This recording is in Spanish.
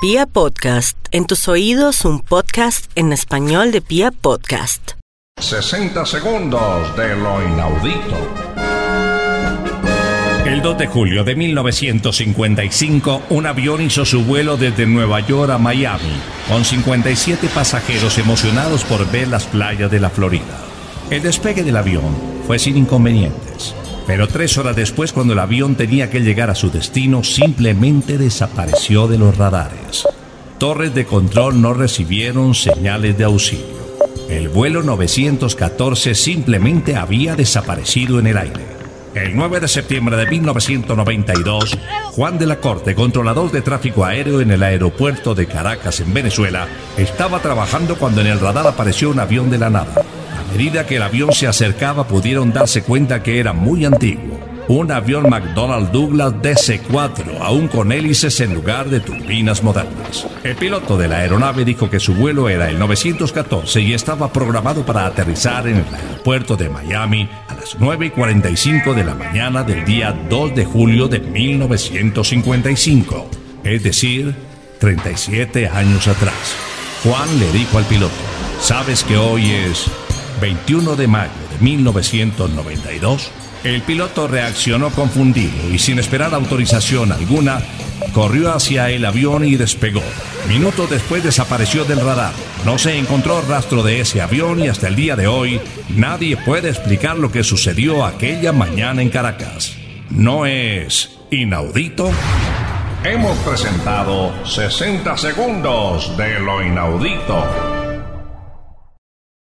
Pia Podcast, en tus oídos un podcast en español de Pia Podcast. 60 segundos de lo inaudito. El 2 de julio de 1955, un avión hizo su vuelo desde Nueva York a Miami, con 57 pasajeros emocionados por ver las playas de la Florida. El despegue del avión fue sin inconvenientes, pero tres horas después, cuando el avión tenía que llegar a su destino, simplemente desapareció de los radares. Torres de control no recibieron señales de auxilio. El vuelo 914 simplemente había desaparecido en el aire. El 9 de septiembre de 1992, Juan de la Corte, controlador de tráfico aéreo en el aeropuerto de Caracas, en Venezuela, estaba trabajando cuando en el radar apareció un avión de la nada. A medida que el avión se acercaba pudieron darse cuenta que era muy antiguo. Un avión McDonnell Douglas DC-4, aún con hélices en lugar de turbinas modernas. El piloto de la aeronave dijo que su vuelo era el 914 y estaba programado para aterrizar en el aeropuerto de Miami a las 9 y 45 de la mañana del día 2 de julio de 1955, es decir, 37 años atrás. Juan le dijo al piloto, ¿sabes que hoy es 21 de mayo de 1992, el piloto reaccionó confundido y sin esperar autorización alguna, corrió hacia el avión y despegó. Minutos después desapareció del radar. No se encontró rastro de ese avión y hasta el día de hoy nadie puede explicar lo que sucedió aquella mañana en Caracas. ¿No es inaudito? Hemos presentado 60 segundos de lo inaudito.